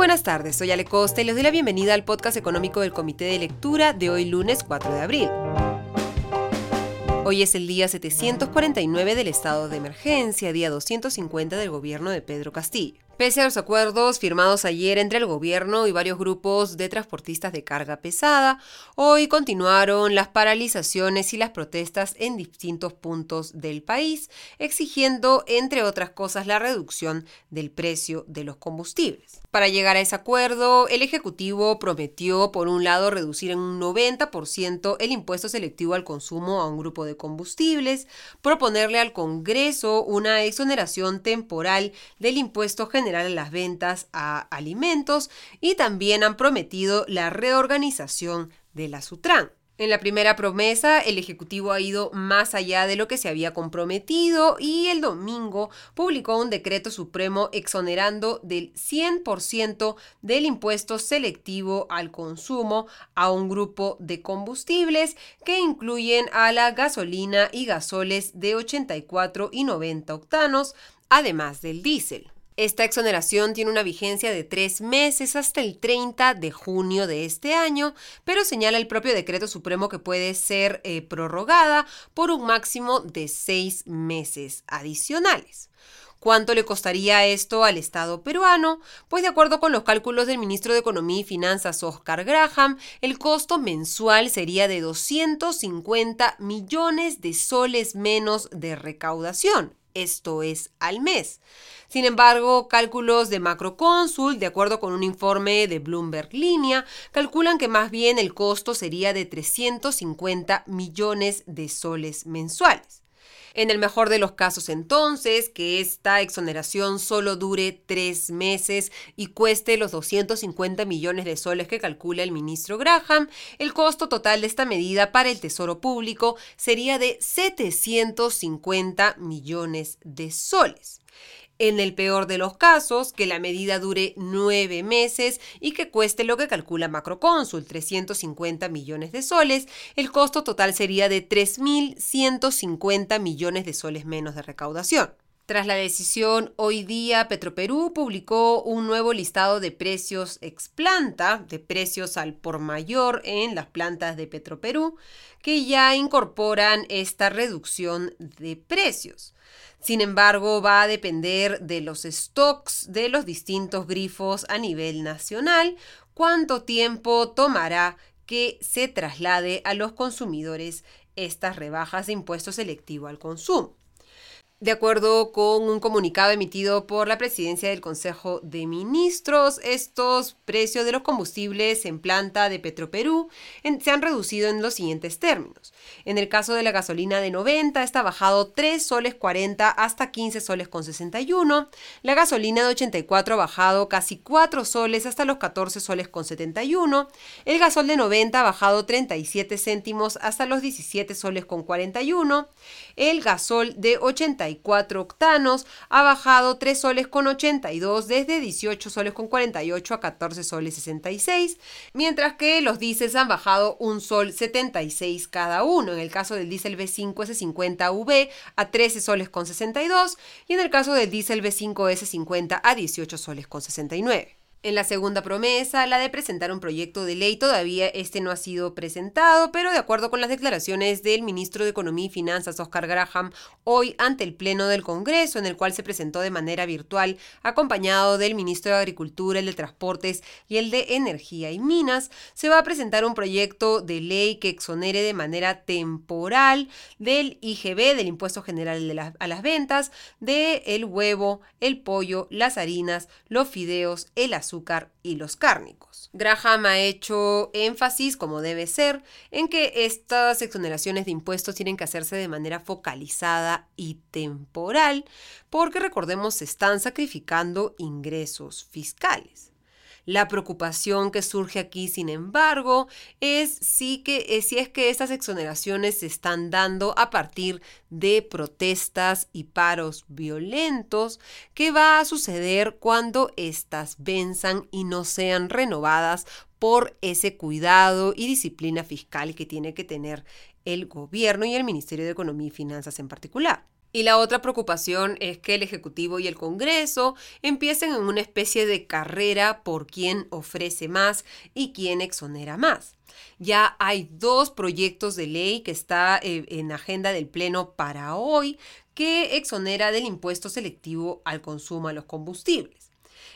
buenas tardes, soy Ale Costa y les doy la bienvenida al podcast económico del Comité de Lectura de hoy lunes 4 de abril. Hoy es el día 749 del estado de emergencia, día 250 del gobierno de Pedro Castillo. Pese a los acuerdos firmados ayer entre el gobierno y varios grupos de transportistas de carga pesada, hoy continuaron las paralizaciones y las protestas en distintos puntos del país, exigiendo, entre otras cosas, la reducción del precio de los combustibles. Para llegar a ese acuerdo, el Ejecutivo prometió, por un lado, reducir en un 90% el impuesto selectivo al consumo a un grupo de combustibles, proponerle al Congreso una exoneración temporal del impuesto general las ventas a alimentos y también han prometido la reorganización de la Sutran. En la primera promesa, el Ejecutivo ha ido más allá de lo que se había comprometido y el domingo publicó un decreto supremo exonerando del 100% del impuesto selectivo al consumo a un grupo de combustibles que incluyen a la gasolina y gasoles de 84 y 90 octanos, además del diésel. Esta exoneración tiene una vigencia de tres meses hasta el 30 de junio de este año, pero señala el propio decreto supremo que puede ser eh, prorrogada por un máximo de seis meses adicionales. ¿Cuánto le costaría esto al Estado peruano? Pues de acuerdo con los cálculos del ministro de Economía y Finanzas Oscar Graham, el costo mensual sería de 250 millones de soles menos de recaudación esto es al mes. Sin embargo, cálculos de Macrocónsul, de acuerdo con un informe de Bloomberg Línea, calculan que más bien el costo sería de 350 millones de soles mensuales. En el mejor de los casos entonces, que esta exoneración solo dure tres meses y cueste los 250 millones de soles que calcula el ministro Graham, el costo total de esta medida para el Tesoro Público sería de 750 millones de soles. En el peor de los casos, que la medida dure nueve meses y que cueste lo que calcula Macrocónsul, 350 millones de soles, el costo total sería de 3.150 millones de soles menos de recaudación. Tras la decisión, hoy día Petroperú publicó un nuevo listado de precios ex planta, de precios al por mayor en las plantas de Petroperú, que ya incorporan esta reducción de precios. Sin embargo, va a depender de los stocks de los distintos grifos a nivel nacional, cuánto tiempo tomará que se traslade a los consumidores estas rebajas de impuesto selectivo al consumo. De acuerdo con un comunicado emitido por la presidencia del Consejo de Ministros, estos precios de los combustibles en planta de Petroperú se han reducido en los siguientes términos. En el caso de la gasolina de 90 está bajado 3 soles 40 hasta 15 soles con 61. La gasolina de 84 ha bajado casi 4 soles hasta los 14 soles con 71. El gasol de 90 ha bajado 37 céntimos hasta los 17 soles con 41. El gasol de 80 4 octanos, ha bajado 3 soles con 82 desde 18 soles con 48 a 14 soles 66, mientras que los diésels han bajado un sol 76 cada uno. En el caso del diésel B5 S50V a 13 soles con 62 y en el caso del diésel B5 S50 a 18 soles con 69. En la segunda promesa, la de presentar un proyecto de ley, todavía este no ha sido presentado, pero de acuerdo con las declaraciones del ministro de Economía y Finanzas, Oscar Graham, hoy ante el Pleno del Congreso, en el cual se presentó de manera virtual, acompañado del ministro de Agricultura, el de Transportes y el de Energía y Minas, se va a presentar un proyecto de ley que exonere de manera temporal del IGB, del Impuesto General a las Ventas, de el huevo, el pollo, las harinas, los fideos, el azúcar, azúcar y los cárnicos. Graham ha hecho énfasis, como debe ser, en que estas exoneraciones de impuestos tienen que hacerse de manera focalizada y temporal, porque recordemos, se están sacrificando ingresos fiscales. La preocupación que surge aquí, sin embargo, es si, que, eh, es que estas exoneraciones se están dando a partir de protestas y paros violentos, ¿qué va a suceder cuando éstas venzan y no sean renovadas por ese cuidado y disciplina fiscal que tiene que tener el gobierno y el Ministerio de Economía y Finanzas en particular. Y la otra preocupación es que el Ejecutivo y el Congreso empiecen en una especie de carrera por quién ofrece más y quién exonera más. Ya hay dos proyectos de ley que está eh, en agenda del Pleno para hoy que exonera del impuesto selectivo al consumo a los combustibles.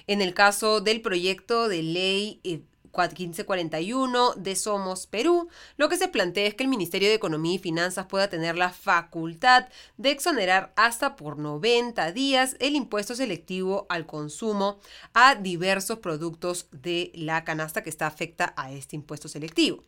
En el caso del proyecto de ley eh, 1541 de Somos Perú, lo que se plantea es que el Ministerio de Economía y Finanzas pueda tener la facultad de exonerar hasta por 90 días el impuesto selectivo al consumo a diversos productos de la canasta que está afecta a este impuesto selectivo.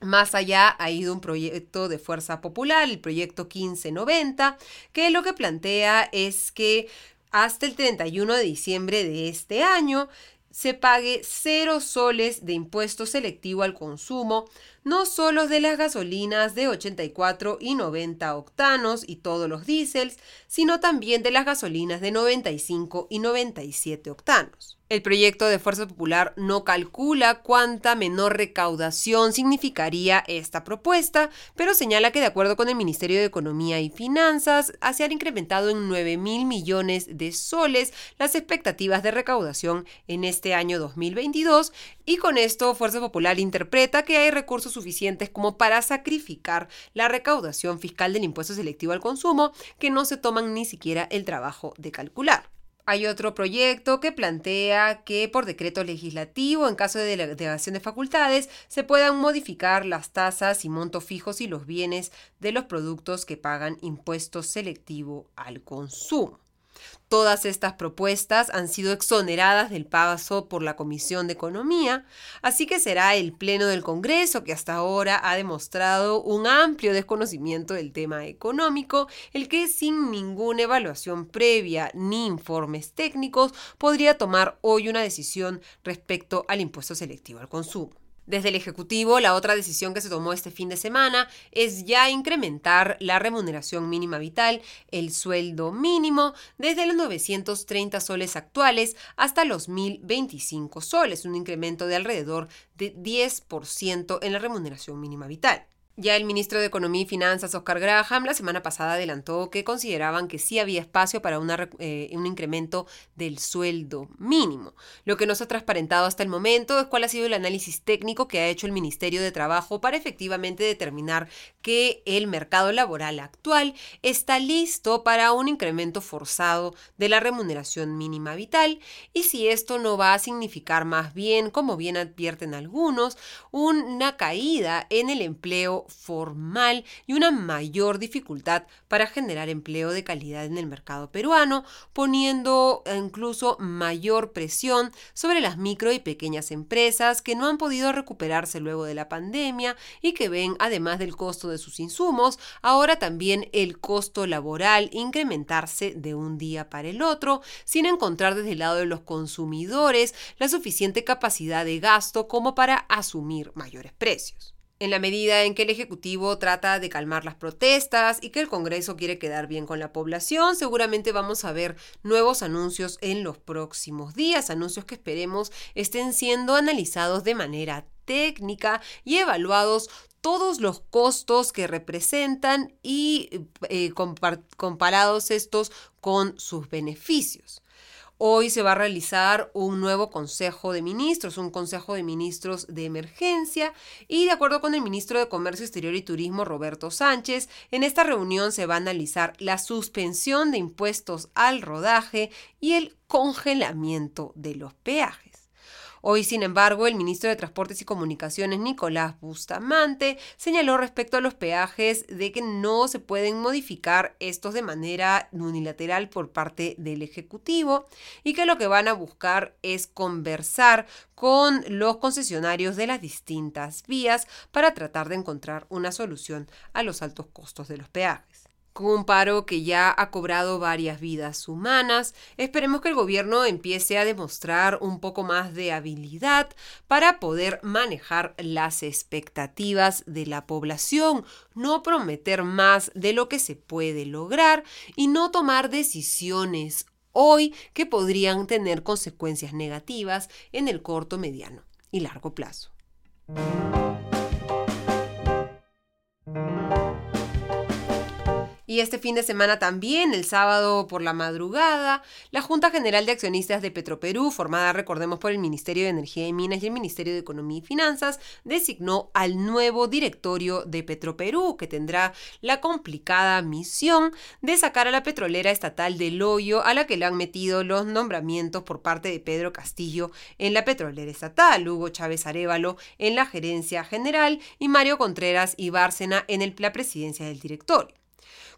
Más allá ha ido un proyecto de Fuerza Popular, el proyecto 1590, que lo que plantea es que hasta el 31 de diciembre de este año se pague cero soles de impuesto selectivo al consumo, no solo de las gasolinas de 84 y 90 octanos y todos los diésels, sino también de las gasolinas de 95 y 97 octanos. El proyecto de Fuerza Popular no calcula cuánta menor recaudación significaría esta propuesta, pero señala que de acuerdo con el Ministerio de Economía y Finanzas, se han incrementado en 9 mil millones de soles las expectativas de recaudación en este año 2022 y con esto Fuerza Popular interpreta que hay recursos suficientes como para sacrificar la recaudación fiscal del impuesto selectivo al consumo que no se toman ni siquiera el trabajo de calcular. Hay otro proyecto que plantea que por decreto legislativo, en caso de delegación de facultades, se puedan modificar las tasas y montos fijos y los bienes de los productos que pagan impuesto selectivo al consumo. Todas estas propuestas han sido exoneradas del paso por la Comisión de Economía, así que será el Pleno del Congreso que hasta ahora ha demostrado un amplio desconocimiento del tema económico, el que sin ninguna evaluación previa ni informes técnicos podría tomar hoy una decisión respecto al impuesto selectivo al consumo. Desde el Ejecutivo, la otra decisión que se tomó este fin de semana es ya incrementar la remuneración mínima vital, el sueldo mínimo, desde los 930 soles actuales hasta los 1.025 soles, un incremento de alrededor de 10% en la remuneración mínima vital. Ya el ministro de Economía y Finanzas, Oscar Graham, la semana pasada adelantó que consideraban que sí había espacio para eh, un incremento del sueldo mínimo. Lo que no se ha transparentado hasta el momento es cuál ha sido el análisis técnico que ha hecho el Ministerio de Trabajo para efectivamente determinar que el mercado laboral actual está listo para un incremento forzado de la remuneración mínima vital y si esto no va a significar más bien, como bien advierten algunos, una caída en el empleo formal y una mayor dificultad para generar empleo de calidad en el mercado peruano, poniendo incluso mayor presión sobre las micro y pequeñas empresas que no han podido recuperarse luego de la pandemia y que ven, además del costo de sus insumos, ahora también el costo laboral incrementarse de un día para el otro, sin encontrar desde el lado de los consumidores la suficiente capacidad de gasto como para asumir mayores precios en la medida en que el Ejecutivo trata de calmar las protestas y que el Congreso quiere quedar bien con la población, seguramente vamos a ver nuevos anuncios en los próximos días, anuncios que esperemos estén siendo analizados de manera técnica y evaluados todos los costos que representan y eh, comparados estos con sus beneficios. Hoy se va a realizar un nuevo Consejo de Ministros, un Consejo de Ministros de Emergencia y de acuerdo con el ministro de Comercio Exterior y Turismo, Roberto Sánchez, en esta reunión se va a analizar la suspensión de impuestos al rodaje y el congelamiento de los peajes. Hoy, sin embargo, el ministro de Transportes y Comunicaciones, Nicolás Bustamante, señaló respecto a los peajes de que no se pueden modificar estos de manera unilateral por parte del Ejecutivo y que lo que van a buscar es conversar con los concesionarios de las distintas vías para tratar de encontrar una solución a los altos costos de los peajes un paro que ya ha cobrado varias vidas humanas. Esperemos que el gobierno empiece a demostrar un poco más de habilidad para poder manejar las expectativas de la población, no prometer más de lo que se puede lograr y no tomar decisiones hoy que podrían tener consecuencias negativas en el corto, mediano y largo plazo. Y este fin de semana también, el sábado por la madrugada, la Junta General de Accionistas de Petroperú, formada, recordemos, por el Ministerio de Energía y Minas y el Ministerio de Economía y Finanzas, designó al nuevo directorio de Petroperú, que tendrá la complicada misión de sacar a la petrolera estatal del hoyo a la que le han metido los nombramientos por parte de Pedro Castillo en la petrolera estatal, Hugo Chávez Arevalo en la gerencia general y Mario Contreras y Bárcena en la presidencia del directorio.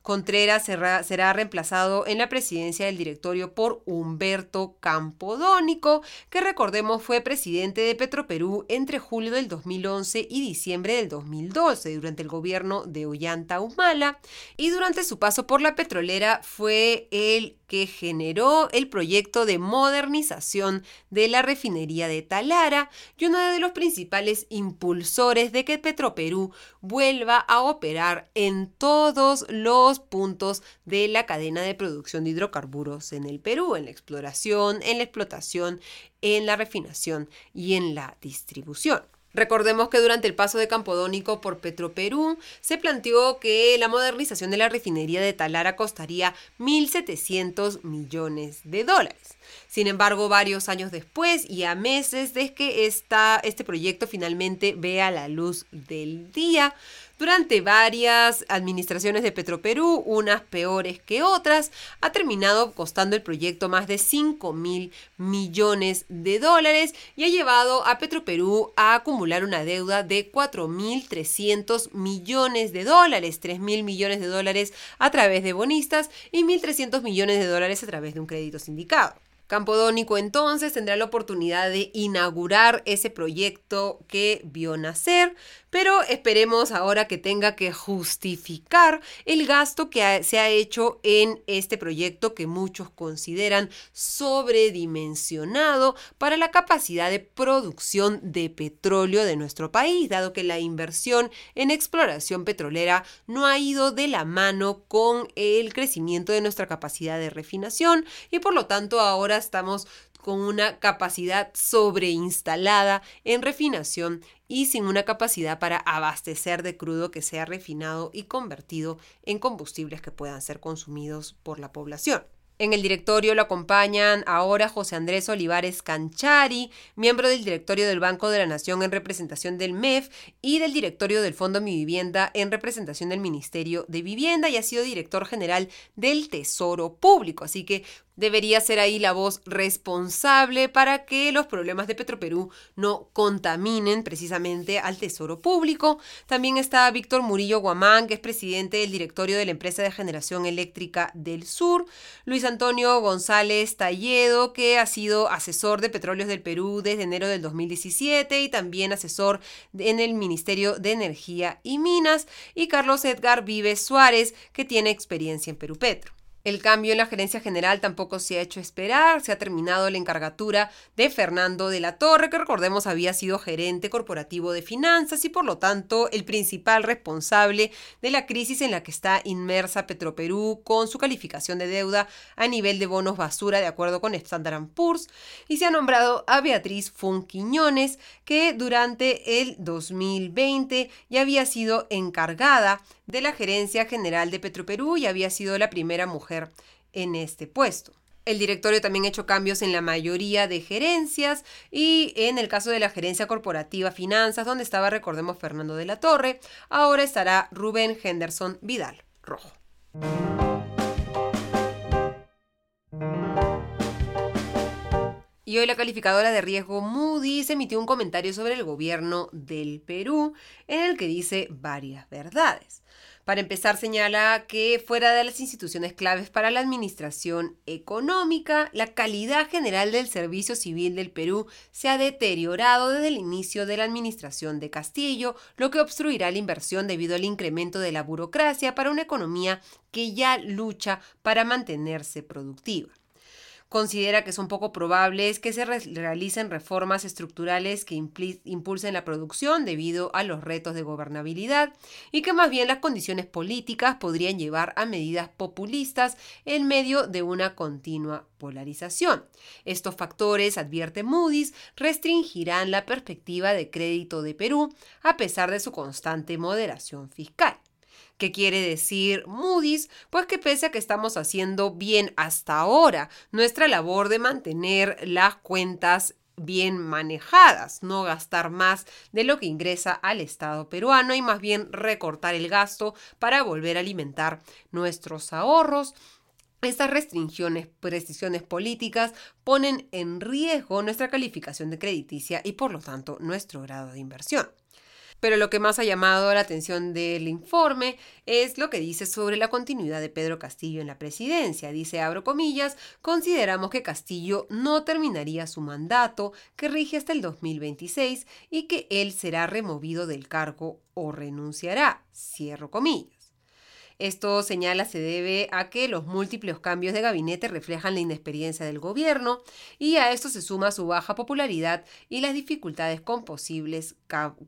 Contreras será, reemplazado en la presidencia del directorio por Humberto Campodónico, que recordemos fue presidente de Petroperú entre julio del 2011 y diciembre del 2012, durante el gobierno de Ollanta Humala, y durante su paso por la petrolera fue el que generó el proyecto de modernización de la refinería de Talara y uno de los principales impulsores de que Petroperú vuelva a operar en todos los puntos de la cadena de producción de hidrocarburos en el Perú, en la exploración, en la explotación, en la refinación y en la distribución. Recordemos que durante el paso de Campodónico por Petroperú se planteó que la modernización de la refinería de Talara costaría 1.700 millones de dólares. Sin embargo, varios años después y a meses de que este proyecto finalmente vea la luz del día, durante varias administraciones de Petroperú, unas peores que otras, ha terminado costando el proyecto más de 5 mil millones de dólares y ha llevado a Petroperú a acumular una deuda de 4.300 millones de dólares, 3 mil millones de dólares a través de bonistas y 1.300 millones de dólares a través de un crédito sindicado. Campodónico entonces tendrá la oportunidad de inaugurar ese proyecto que vio nacer, pero esperemos ahora que tenga que justificar el gasto que se ha hecho en este proyecto que muchos consideran sobredimensionado para la capacidad de producción de petróleo de nuestro país, dado que la inversión en exploración petrolera no ha ido de la mano con el crecimiento de nuestra capacidad de refinación y por lo tanto ahora estamos con una capacidad sobreinstalada en refinación y sin una capacidad para abastecer de crudo que sea refinado y convertido en combustibles que puedan ser consumidos por la población. En el directorio lo acompañan ahora José Andrés Olivares Canchari, miembro del directorio del Banco de la Nación en representación del MEF y del directorio del Fondo Mi Vivienda en representación del Ministerio de Vivienda y ha sido director general del Tesoro Público. Así que debería ser ahí la voz responsable para que los problemas de Petroperú no contaminen precisamente al tesoro público. También está Víctor Murillo Guamán, que es presidente del directorio de la empresa de generación eléctrica del sur. Luis Antonio González Talledo, que ha sido asesor de Petróleos del Perú desde enero del 2017 y también asesor en el Ministerio de Energía y Minas. Y Carlos Edgar Vives Suárez, que tiene experiencia en Perú Petro. El cambio en la gerencia general tampoco se ha hecho esperar, se ha terminado la encargatura de Fernando de la Torre, que recordemos había sido gerente corporativo de finanzas y por lo tanto el principal responsable de la crisis en la que está inmersa Petroperú con su calificación de deuda a nivel de bonos basura de acuerdo con Standard Poor's. Y se ha nombrado a Beatriz Funquiñones, que durante el 2020 ya había sido encargada de la gerencia general de Petroperú y había sido la primera mujer en este puesto. El directorio también ha hecho cambios en la mayoría de gerencias y en el caso de la gerencia corporativa finanzas, donde estaba, recordemos, Fernando de la Torre, ahora estará Rubén Henderson Vidal Rojo. Y hoy la calificadora de riesgo Moody's emitió un comentario sobre el gobierno del Perú en el que dice varias verdades. Para empezar, señala que fuera de las instituciones claves para la administración económica, la calidad general del servicio civil del Perú se ha deteriorado desde el inicio de la administración de Castillo, lo que obstruirá la inversión debido al incremento de la burocracia para una economía que ya lucha para mantenerse productiva considera que son poco probables que se realicen reformas estructurales que impulsen la producción debido a los retos de gobernabilidad y que más bien las condiciones políticas podrían llevar a medidas populistas en medio de una continua polarización. Estos factores, advierte Moody's, restringirán la perspectiva de crédito de Perú a pesar de su constante moderación fiscal. ¿Qué quiere decir Moody's? Pues que pese a que estamos haciendo bien hasta ahora, nuestra labor de mantener las cuentas bien manejadas, no gastar más de lo que ingresa al Estado peruano y más bien recortar el gasto para volver a alimentar nuestros ahorros. Estas restricciones, restricciones políticas ponen en riesgo nuestra calificación de crediticia y por lo tanto nuestro grado de inversión. Pero lo que más ha llamado la atención del informe es lo que dice sobre la continuidad de Pedro Castillo en la presidencia. Dice, abro comillas, consideramos que Castillo no terminaría su mandato, que rige hasta el 2026, y que él será removido del cargo o renunciará. Cierro comillas. Esto señala se debe a que los múltiples cambios de gabinete reflejan la inexperiencia del gobierno y a esto se suma su baja popularidad y las dificultades con posibles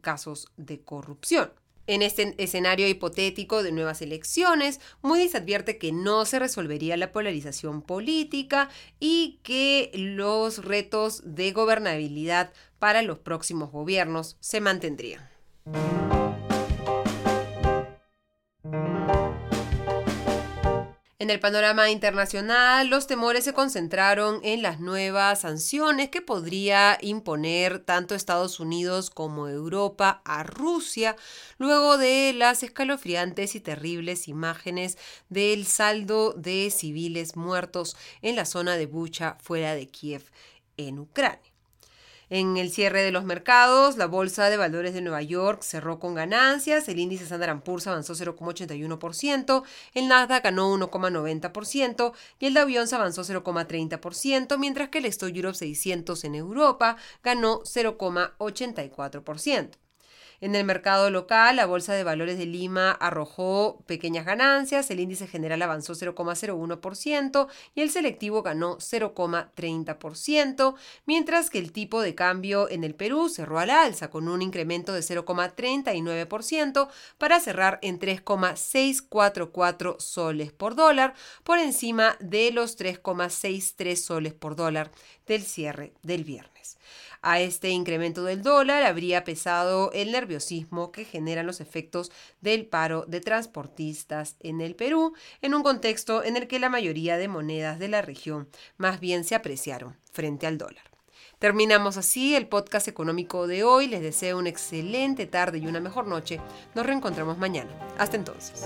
casos de corrupción. En este escenario hipotético de nuevas elecciones, Moody's advierte que no se resolvería la polarización política y que los retos de gobernabilidad para los próximos gobiernos se mantendrían. En el panorama internacional, los temores se concentraron en las nuevas sanciones que podría imponer tanto Estados Unidos como Europa a Rusia, luego de las escalofriantes y terribles imágenes del saldo de civiles muertos en la zona de Bucha fuera de Kiev, en Ucrania. En el cierre de los mercados, la Bolsa de Valores de Nueva York cerró con ganancias, el índice Standard Poor's avanzó 0,81%, el Nasdaq ganó 1,90% y el Dow Jones avanzó 0,30%, mientras que el Stock Europe 600 en Europa ganó 0,84%. En el mercado local, la Bolsa de Valores de Lima arrojó pequeñas ganancias, el índice general avanzó 0,01% y el selectivo ganó 0,30%, mientras que el tipo de cambio en el Perú cerró al alza con un incremento de 0,39% para cerrar en 3,644 soles por dólar, por encima de los 3,63 soles por dólar del cierre del viernes. A este incremento del dólar habría pesado el que generan los efectos del paro de transportistas en el Perú, en un contexto en el que la mayoría de monedas de la región más bien se apreciaron frente al dólar. Terminamos así el podcast económico de hoy. Les deseo una excelente tarde y una mejor noche. Nos reencontramos mañana. Hasta entonces.